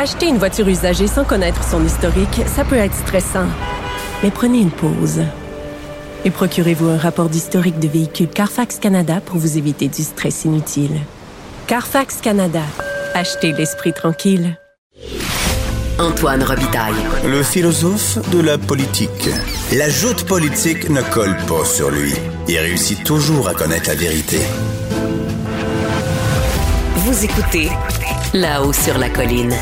Acheter une voiture usagée sans connaître son historique, ça peut être stressant. Mais prenez une pause. Et procurez-vous un rapport d'historique de véhicule Carfax Canada pour vous éviter du stress inutile. Carfax Canada. Achetez l'esprit tranquille. Antoine Robitaille. Le philosophe de la politique. La joute politique ne colle pas sur lui. Il réussit toujours à connaître la vérité. Vous écoutez là-haut sur la colline.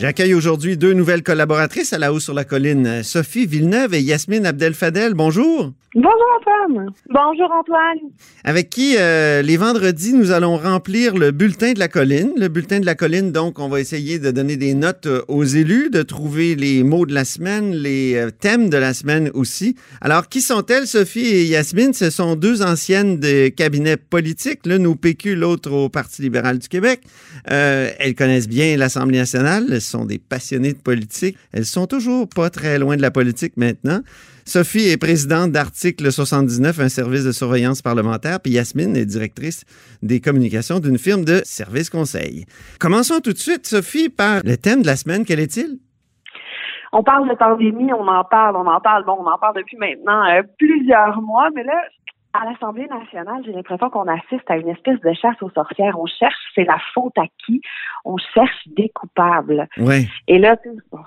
J'accueille aujourd'hui deux nouvelles collaboratrices à la haut sur la colline, Sophie Villeneuve et Yasmine Abdel-Fadel. Bonjour. Bonjour Antoine. Bonjour Antoine. Avec qui, euh, les vendredis, nous allons remplir le bulletin de la colline. Le bulletin de la colline, donc, on va essayer de donner des notes euh, aux élus, de trouver les mots de la semaine, les euh, thèmes de la semaine aussi. Alors, qui sont-elles, Sophie et Yasmine? Ce sont deux anciennes des cabinets politiques, l'une au PQ, l'autre au Parti libéral du Québec. elles connaissent bien l'Assemblée nationale, sont des passionnées de politique. Elles sont toujours pas très loin de la politique maintenant. Sophie est présidente d'Article 79, un service de surveillance parlementaire, puis Yasmine est directrice des communications d'une firme de services conseil. Commençons tout de suite, Sophie, par le thème de la semaine. Quel est-il? On parle de pandémie, on en parle, on en parle, bon, on en parle depuis maintenant euh, plusieurs mois, mais là, à l'Assemblée nationale, j'ai l'impression qu'on assiste à une espèce de chasse aux sorcières. On cherche, c'est la faute à qui? On cherche des coupables. Ouais. Et là,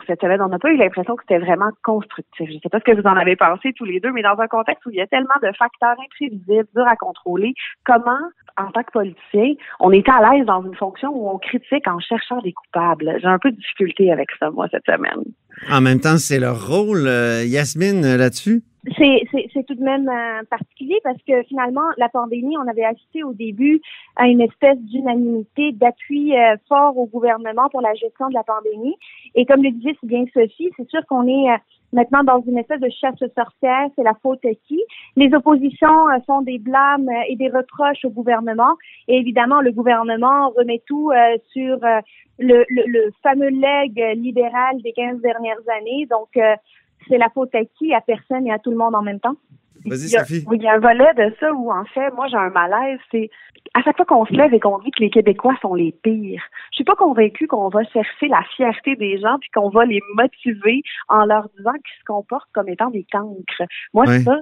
cette semaine, on n'a pas eu l'impression que c'était vraiment constructif. Je ne sais pas ce que vous en avez pensé tous les deux, mais dans un contexte où il y a tellement de facteurs imprévisibles, durs à contrôler, comment, en tant que politicien, on est à l'aise dans une fonction où on critique en cherchant des coupables? J'ai un peu de difficulté avec ça, moi, cette semaine. En même temps, c'est leur rôle, euh, Yasmine, là-dessus? C'est tout de même euh, particulier parce que finalement, la pandémie, on avait assisté au début à une espèce d'unanimité, d'appui euh, fort au gouvernement pour la gestion de la pandémie. Et comme le disait si bien Sophie, c'est sûr qu'on est euh, maintenant dans une espèce de chasse aux c'est la faute à qui? Les oppositions font des blâmes et des reproches au gouvernement. Et évidemment, le gouvernement remet tout sur le, fameux leg libéral des 15 dernières années. Donc, c'est la faute à qui? À personne et à tout le monde en même temps. Vas-y, Sophie. Oui, il y a un volet de ça où, en fait, moi, j'ai un malaise. C'est à chaque fois qu'on se lève et qu'on dit que les Québécois sont les pires, je suis pas convaincue qu'on va chercher la fierté des gens puis qu'on va les motiver en leur disant qu'ils se comportent comme étant des cancres. Moi, ça,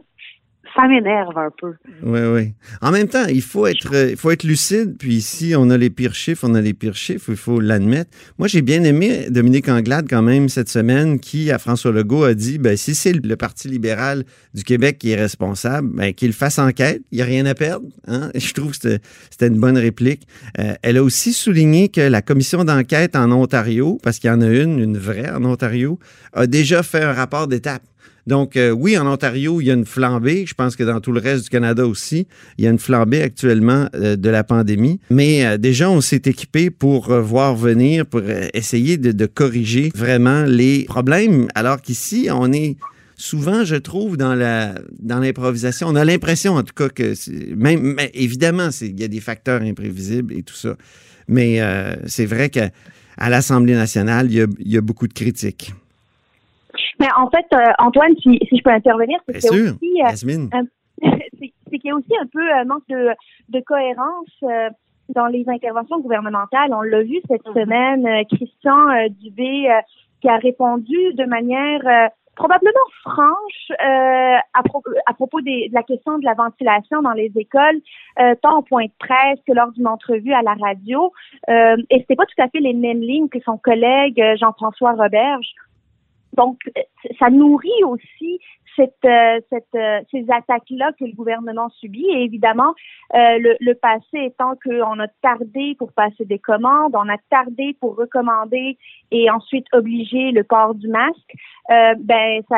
ça m'énerve un peu. Oui, oui. En même temps, il faut être, il faut être lucide. Puis ici, on a les pires chiffres, on a les pires chiffres, il faut l'admettre. Moi, j'ai bien aimé Dominique Anglade quand même cette semaine qui, à François Legault, a dit, ben, si c'est le Parti libéral du Québec qui est responsable, ben, qu'il fasse enquête. Il n'y a rien à perdre. Hein? Je trouve que c'était une bonne réplique. Euh, elle a aussi souligné que la commission d'enquête en Ontario, parce qu'il y en a une, une vraie en Ontario, a déjà fait un rapport d'étape. Donc, euh, oui, en Ontario, il y a une flambée. Je pense que dans tout le reste du Canada aussi, il y a une flambée actuellement euh, de la pandémie. Mais euh, déjà, on s'est équipé pour voir venir, pour essayer de, corriger vraiment les problèmes, alors qu'ici, on est souvent, je trouve, dans la dans l'improvisation. On a l'impression, en tout cas, que même évidemment, il y a des facteurs imprévisibles et tout ça. Mais c'est vrai qu'à l'Assemblée nationale, il y a beaucoup de critiques. Mais en fait, euh, Antoine, si, si, je peux intervenir, c'est qu'il y a aussi, euh, c'est qu'il y a aussi un peu un manque de, de cohérence euh, dans les interventions gouvernementales. On l'a vu cette mhm. semaine, Christian Dubé qui a répondu de manière probablement franche euh, à, à, propos des, de la question de la ventilation dans les écoles, euh, tant au point de presse que lors d'une entrevue à la radio. Euh, et c'était pas tout à fait les mêmes lignes que son collègue Jean-François Roberge. Donc, ça nourrit aussi cette, euh, cette, euh, ces attaques-là que le gouvernement subit. Et évidemment, euh, le, le, passé étant qu'on a tardé pour passer des commandes, on a tardé pour recommander et ensuite obliger le port du masque, ben ça,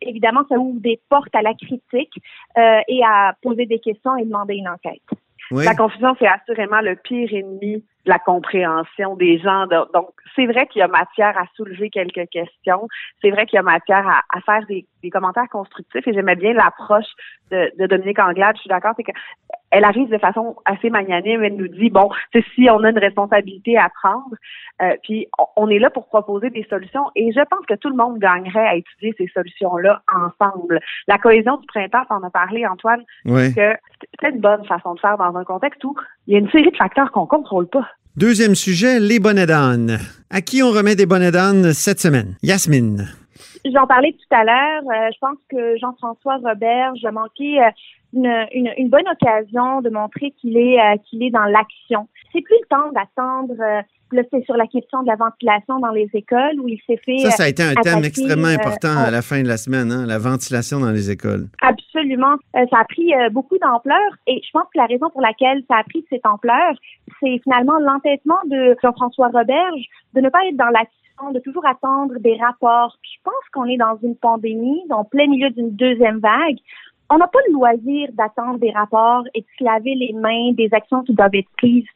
évidemment, ça ouvre des portes à la critique et à poser des questions et demander une enquête. La confusion, c'est assurément le pire ennemi de la compréhension des gens. Donc, c'est vrai qu'il y a matière à soulever quelques questions. C'est vrai qu'il y a matière à, faire des, commentaires constructifs. Et j'aimais bien l'approche de, de, Dominique Anglade. Je suis d'accord, c'est que elle arrive de façon assez magnanime. Elle nous dit bon, si on a une responsabilité à prendre, euh, puis on est là pour proposer des solutions. Et je pense que tout le monde gagnerait à étudier ces solutions-là ensemble. La cohésion du printemps, on a parlé, Antoine, que c'est une bonne façon de faire dans un contexte où il y a une série de facteurs qu'on contrôle pas. Deuxième sujet, les bonnets d'âne. À qui on remet des bonnets d'âne cette semaine? Yasmine. J'en parlais tout à l'heure. Euh, je pense que Jean-François Robert, j'ai manqué euh, une, une, une, bonne occasion de montrer qu'il est euh, qu'il est dans l'action. C'est plus le temps d'attendre. Là, c'est sur la question de la ventilation dans les écoles où il s'est fait. Ça, ça a été un thème extrêmement important à la fin de la semaine, hein, la ventilation dans les écoles. Absolument. ça a pris beaucoup d'ampleur et je pense que la raison pour laquelle ça a pris cette ampleur, c'est finalement l'entêtement de Jean-François Roberge de ne pas être dans l'action de toujours attendre des rapports. je pense qu'on est dans une pandémie, en plein milieu d'une deuxième vague. On n'a pas le loisir d'attendre des rapports et de se laver les mains des actions qui doivent être prises.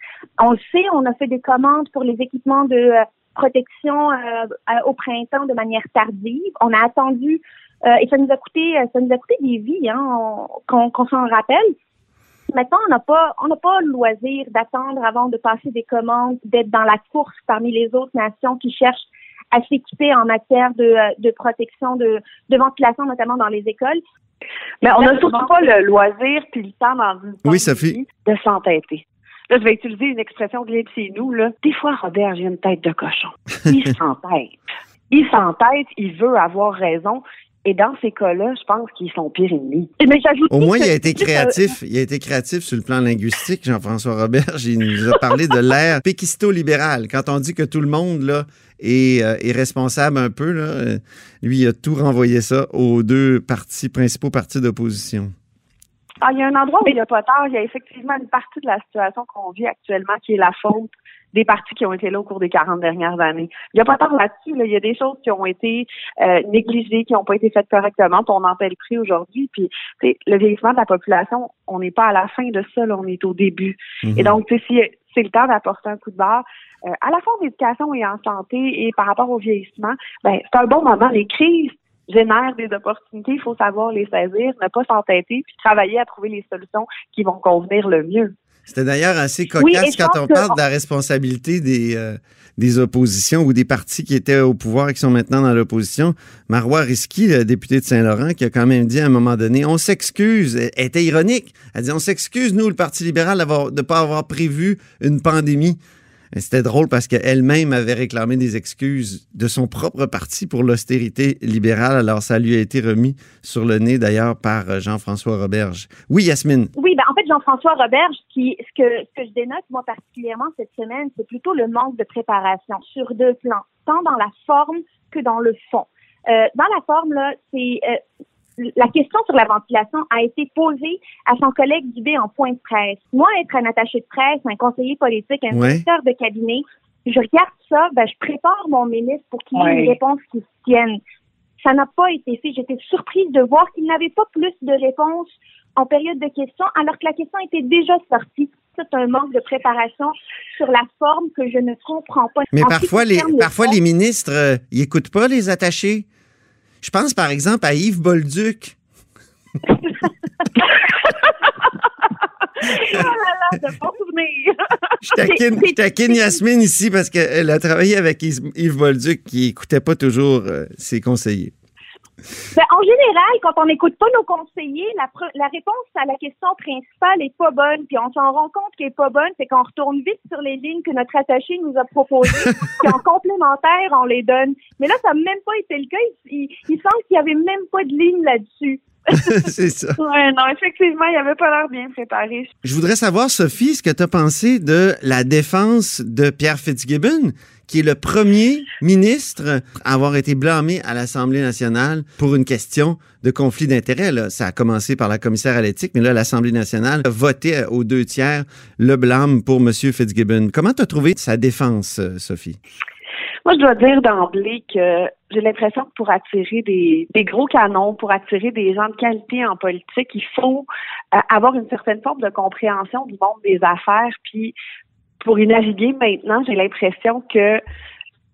On le sait, on a fait des commandes pour les équipements de euh, protection euh, au printemps de manière tardive. On a attendu euh, et ça nous a coûté ça nous a coûté des vies, hein, qu'on s'en rappelle. Maintenant, on n'a pas, on n'a pas le loisir d'attendre avant de passer des commandes, d'être dans la course parmi les autres nations qui cherchent à s'équiper en matière de, euh, de protection, de, de ventilation, notamment dans les écoles. Mais on n'a surtout pas le loisir puis le temps dans une oui, Sophie. de s'entêter. Là, je vais utiliser une expression de chez nous. Là. Des fois, Robert, j'ai une tête de cochon. Il s'entête. Il s'entête, il veut avoir raison. Et dans ces cas-là, je pense qu'ils sont pires ennemis. Au moins, il a été créatif. Il a été créatif sur le plan linguistique, Jean-François Robert. Il nous a parlé de l'ère péquisto-libérale. Quand on dit que tout le monde là, euh, est responsable un peu, là, euh, lui, il a tout renvoyé ça aux deux partis, principaux partis d'opposition. Ah, il y a un endroit où il n'y a pas tard. Il y a effectivement une partie de la situation qu'on vit actuellement qui est la faute des partis qui ont été là au cours des 40 dernières années. Il n'y a pas tant là-dessus. Il y a des choses qui ont été euh, négligées, qui n'ont pas été faites correctement, puis on en paie le prix aujourd'hui. Puis le vieillissement de la population, on n'est pas à la fin de ça, là, on est au début. Mhm. Et donc, si c'est le temps d'apporter un coup de barre, euh, à la fois en éducation et en santé et par rapport au vieillissement, ben, c'est un bon moment. Les crises génèrent des opportunités, il faut savoir les saisir, ne pas s'entêter, puis travailler à trouver les solutions qui vont convenir le mieux. C'était d'ailleurs assez cocasse quand on parle de la responsabilité des, euh, des oppositions ou des partis qui étaient au pouvoir et qui sont maintenant dans l'opposition. Marois Risky, le député de Saint-Laurent, qui a quand même dit à un moment donné, on s'excuse, elle était ironique, elle dit, on s'excuse, nous, le Parti libéral, de ne pas avoir prévu une pandémie. C'était drôle parce qu'elle-même avait réclamé des excuses de son propre parti pour l'austérité libérale. Alors, ça lui a été remis sur le nez d'ailleurs par euh, Jean-François Roberge. Oui, Yasmine. Oui, ben, en fait, Jean-François Roberge, qui, ce, que, ce que je dénote moi particulièrement cette semaine, c'est plutôt le manque de préparation sur deux plans, tant dans la forme que dans le fond. Euh, dans la forme, là, c'est euh, la question sur la ventilation a été posée à son collègue Dubé en point de presse. Moi, être un attaché de presse, un conseiller politique, un directeur de cabinet, je regarde ça, ben, je prépare mon ministre pour qu'il ait une réponse qui se tienne. Ça n'a pas été fait. J'étais surprise de voir qu'il n'avait pas plus de réponses en période de questions, alors que la question était déjà sortie. C'est un manque de préparation sur la forme que je ne comprends pas. Mais parfois, les, parfois les ministres, euh, n'écoutent pas les attachés. Je pense par exemple à Yves Bolduc. oh je taquine, Yasmine ici parce qu'elle a travaillé avec Yves Bolduc qui n'écoutait pas toujours euh, ses conseillers. Ben, en général, quand on n'écoute pas nos conseillers, la, la, réponse à la question principale est pas bonne, puis on s'en rend compte qu'elle est pas bonne, c'est qu'on retourne vite sur les lignes que notre attaché nous a proposées, puis en complémentaire, on les donne. Mais là, ça n'a même pas été le cas. Il, il semble qu'il n'y avait même pas de ligne là-dessus. c'est ça. Oui, non, effectivement, il avait pas l'air bien préparé. Je voudrais savoir, Sophie, ce que tu as pensé de la défense de Pierre Fitzgibbon, qui est le premier ministre à avoir été blâmé à l'Assemblée nationale pour une question de conflit d'intérêts. Ça a commencé par la commissaire à l'éthique, mais là, l'Assemblée nationale a voté aux deux tiers le blâme pour M. Fitzgibbon. Comment tu as trouvé sa défense, euh, Sophie? Moi, je dois dire d'emblée que j'ai l'impression que pour attirer des, gros canons, pour attirer des gens de qualité en politique, il faut euh, avoir une certaine forme de compréhension du monde des affaires. Puis, pour y naviguer maintenant, j'ai l'impression que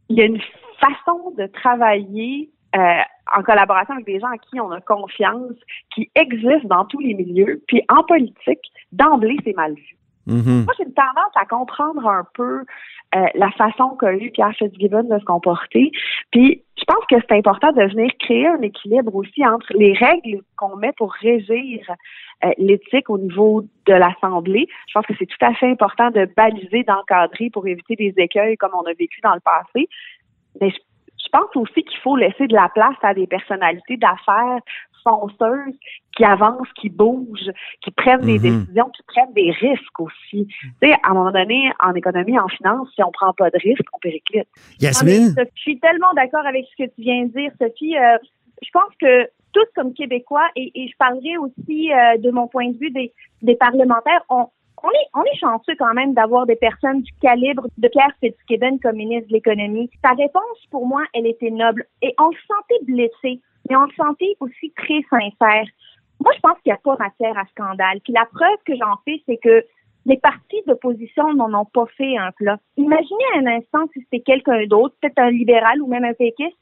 il y a une façon de travailler euh, en collaboration avec des gens à qui on a confiance, qui existe dans tous les milieux. Puis en politique, d'emblée, c'est mal vu. Mm-hmm. Moi, j'ai une tendance à comprendre un peu euh, la façon qu'a eu Pierre Fitzgibbon de se comporter. Puis, je pense que c'est important de venir créer un équilibre aussi entre les règles qu'on met pour régir euh, l'éthique au niveau de l'Assemblée. Je pense que c'est tout à fait important de baliser, d'encadrer pour éviter des écueils comme on a vécu dans le passé. Mais je pense aussi qu'il faut laisser de la place à des personnalités d'affaires fonceuses qui avancent, qui bougent, qui prennent des Mhm. décisions, qui prennent des risques aussi. Tu sais, à un moment donné, en économie, en finance, si on prend pas de risques, on périclite. Yasmine? Je suis tellement d'accord avec ce que tu viens de dire, Sophie. Euh, je pense que tous comme Québécois, et, et je parlerai aussi euh, de mon point de vue des, des parlementaires, on, on est, on est chanceux quand même d'avoir des personnes du calibre de Pierre Fitzgibbon comme ministre de l'économie. Sa réponse, pour moi, elle était noble. Et on le sentait blessé, mais on le sentait aussi très sincère. Moi, je pense qu'il n'y a pas matière à scandale. Puis la preuve que j'en fais, c'est que les partis d'opposition n'en ont pas fait un plat. Imaginez un instant si c'était quelqu'un d'autre, peut-être un libéral ou même un péquiste,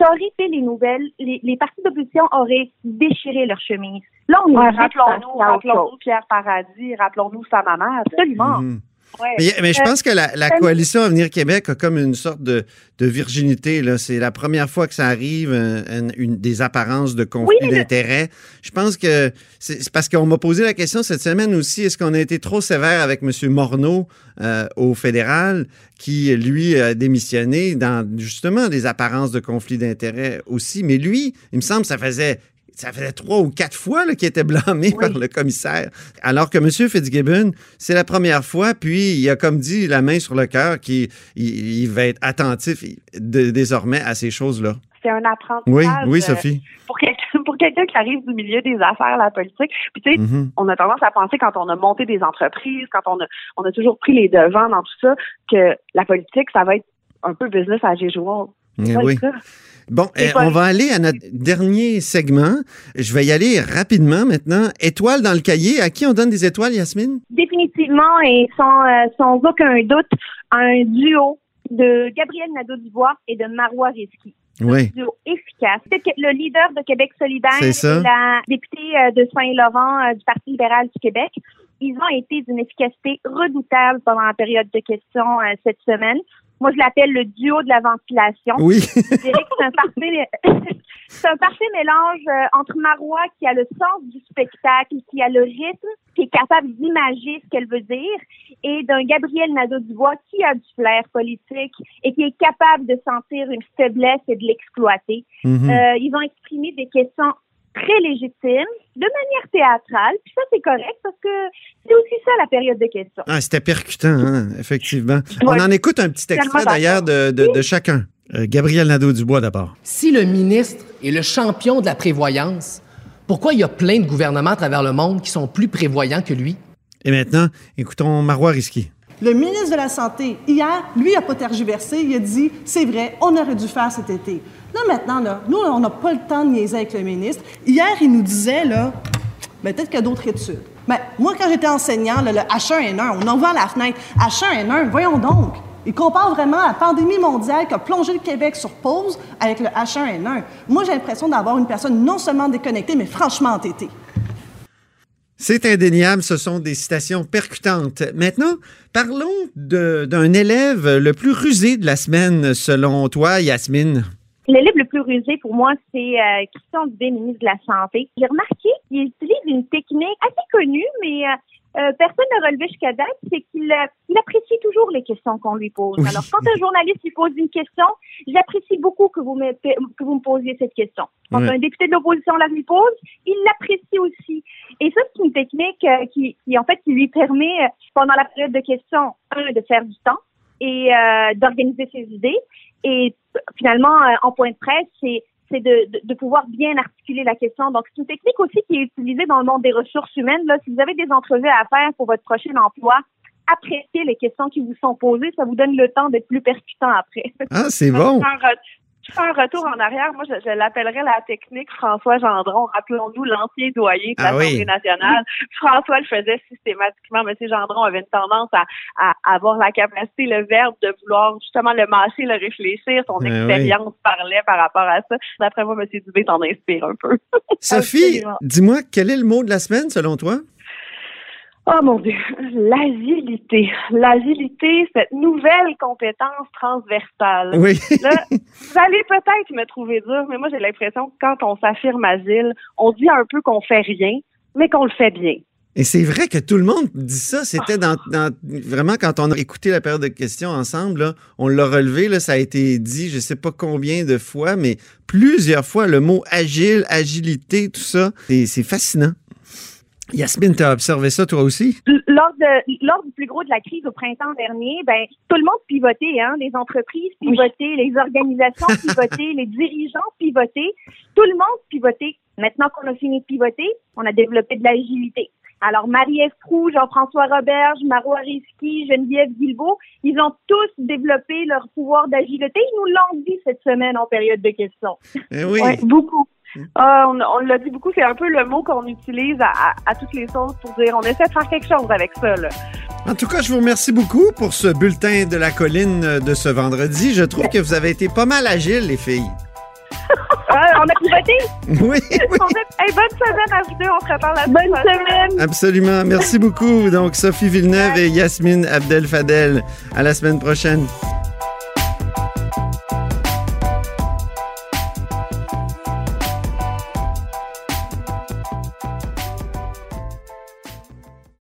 ça aurait fait les nouvelles, les, les partis d'opposition auraient déchiré leur chemise. Là, on est Ouais, rappelons-nous, rappelons-nous Pierre Paradis, rappelons-nous sa maman. Absolument. Mhm. Ouais. Mais, mais je Euh, pense que la, la coalition Avenir Québec a comme une sorte de, de virginité. C'est la première fois que ça arrive, une, des apparences de conflit Oui, d'intérêts. Je pense que c'est parce qu'on m'a posé la question cette semaine aussi, est-ce qu'on a été trop sévère avec M. Morneau euh, au fédéral, qui, lui, a démissionné dans justement des apparences de conflit d'intérêts aussi. Mais lui, il me semble que ça faisait ça faisait trois ou quatre fois qu'il était blâmé par le commissaire. Alors que M. Fitzgibbon, c'est la première fois, puis il a comme dit la main sur le cœur qu'il il, il va être attentif de- désormais à ces choses-là. C'est un apprentissage. Oui, oui, euh, Sophie. Pour quelqu'un qui arrive du milieu des affaires, la politique. Puis tu sais, Mhm. on a tendance à penser quand on a monté des entreprises, quand on a, on a toujours pris les devants dans tout ça, que la politique, ça va être un peu business à usual. Eh oui. Bon, eh, on va aller à notre dernier segment. Je vais y aller rapidement maintenant. Étoile dans le cahier. À qui on donne des étoiles, Yasmine? Définitivement et sans, euh, sans aucun doute, un duo de Gabriel Nadeau-Dubois et de Marois Risky. Oui. duo efficace. Le leader de Québec solidaire et la députée euh, de Saint-Laurent euh, du Parti libéral du Québec, ils ont été d'une efficacité redoutable pendant la période de questions euh, cette semaine. Moi, je l'appelle le duo de la ventilation. Oui. Je dirais que c'est un parfait, c'est un parfait mélange euh, entre Marois qui a le sens du spectacle, qui a le rythme, qui est capable d'imager ce qu'elle veut dire, et d'un Gabriel Nadeau-Dubois qui a du flair politique et qui est capable de sentir une faiblesse et de l'exploiter. Mhm. Euh, ils ont exprimé des questions très légitimes, de manière théâtrale, puis ça c'est correct parce que c'est aussi ça la période de questions. Ah, c'était percutant, hein, effectivement. Ouais. On en écoute un petit extrait d'ailleurs de, de- de chacun. Euh, Gabriel Nadeau-Dubois d'abord. Si le ministre est le champion de la prévoyance, pourquoi il y a plein de gouvernements à travers le monde qui sont plus prévoyants que lui? Et maintenant, écoutons Marois Risky. Le ministre de la Santé, hier, lui, n'a pas tergiversé. Il a dit c'est vrai, on aurait dû faire cet été. Là, maintenant, là, nous, on n'a pas le temps de niaiser avec le ministre. Hier, il nous disait, là, ben, peut-être qu'il y a d'autres études. Ben, moi, quand j'étais enseignant, le H1N1, on en voit à la fenêtre. H1N1, voyons donc. Il compare vraiment la pandémie mondiale qui a plongé le Québec sur pause avec le H1N1. Moi, j'ai l'impression d'avoir une personne non seulement déconnectée, mais franchement entêtée. C'est indéniable, ce sont des citations percutantes. Maintenant, parlons d'un élève le plus rusé de la semaine, selon toi, Yasmine. L'élève le plus rusé pour moi, c'est euh, Christian Dubé, ministre de la Santé. J'ai remarqué qu'il utilise une technique assez connue, mais euh, euh, personne n'a relevé jusqu'à date, c'est qu'il euh, il apprécie toujours les questions qu'on lui pose. Oui. Alors, quand un journaliste lui pose une question, j'apprécie beaucoup que vous me, que vous me posiez cette question. Quand un député de l'opposition la lui pose, il l'apprécie aussi. Et ça, c'est une technique euh, qui, qui, en fait, qui lui permet, euh, pendant la période de questions, un, de faire du temps et euh, d'organiser ses idées. Et finalement, euh, en point de presse, c'est c'est de, de, de pouvoir bien articuler la question. Donc, c'est une technique aussi qui est utilisée dans le monde des ressources humaines. Là, si vous avez des entrevues à faire pour votre prochain emploi, appréciez les questions qui vous sont posées. Ça vous donne le temps d'être plus percutant après. Ah, c'est bon. Fais un re- je fais un retour en arrière. Moi, je, je l'appellerais la technique François Gendron. Rappelons-nous l'ancien doyen de Ah oui. l'Assemblée nationale. François le faisait systématiquement. Monsieur Gendron avait une tendance à, à avoir la capacité, le verbe de vouloir justement le mâcher, le réfléchir. Son Ah expérience parlait par rapport à ça. D'après moi, Monsieur Dubé t'en inspire un peu. Sophie, dis-moi, quel est le mot de la semaine, selon toi? Oh mon Dieu, l'agilité. L'agilité, cette nouvelle compétence transversale. Oui. Là, vous allez peut-être me trouver dur, mais moi j'ai l'impression que quand on s'affirme agile, on dit un peu qu'on fait rien, mais qu'on le fait bien. Et c'est vrai que tout le monde dit ça. C'était dans, dans- vraiment quand on a écouté la période de questions ensemble, là, on l'a relevé, là, ça a été dit, je sais pas combien de fois, mais plusieurs fois, le mot agile, agilité, tout ça, c'est fascinant. Yasmine, tu as observé ça toi aussi? Lors, de, lors du plus gros de la crise au printemps dernier, ben tout le monde pivotait, hein, les entreprises pivotaient, les organisations pivotaient, les dirigeants pivotaient, tout le monde pivotait. Maintenant qu'on a fini de pivoter, on a développé de l'agilité. Alors Marie-Ève Proux, Jean-François Roberge, Maro Ariski, Geneviève Guilbeault, ils ont tous développé leur pouvoir d'agilité. Ils nous l'ont dit cette semaine en période de questions. Eh oui. Ouais, beaucoup. Ah, on on l'a dit beaucoup, c'est un peu le mot qu'on utilise à, à- à toutes les sauces pour dire on essaie de faire quelque chose avec ça. Là. En tout cas, je vous remercie beaucoup pour ce bulletin de la colline de ce vendredi. Je trouve que vous avez été pas mal agiles, les filles. Ah, on a pivoté? Oui, oui. On a- Hey, bonne semaine à vous deux, on se reparle la Bonne semaine! Absolument. Merci beaucoup. Donc, Sophie Villeneuve et Yasmine Abdel Fadel. À la semaine prochaine.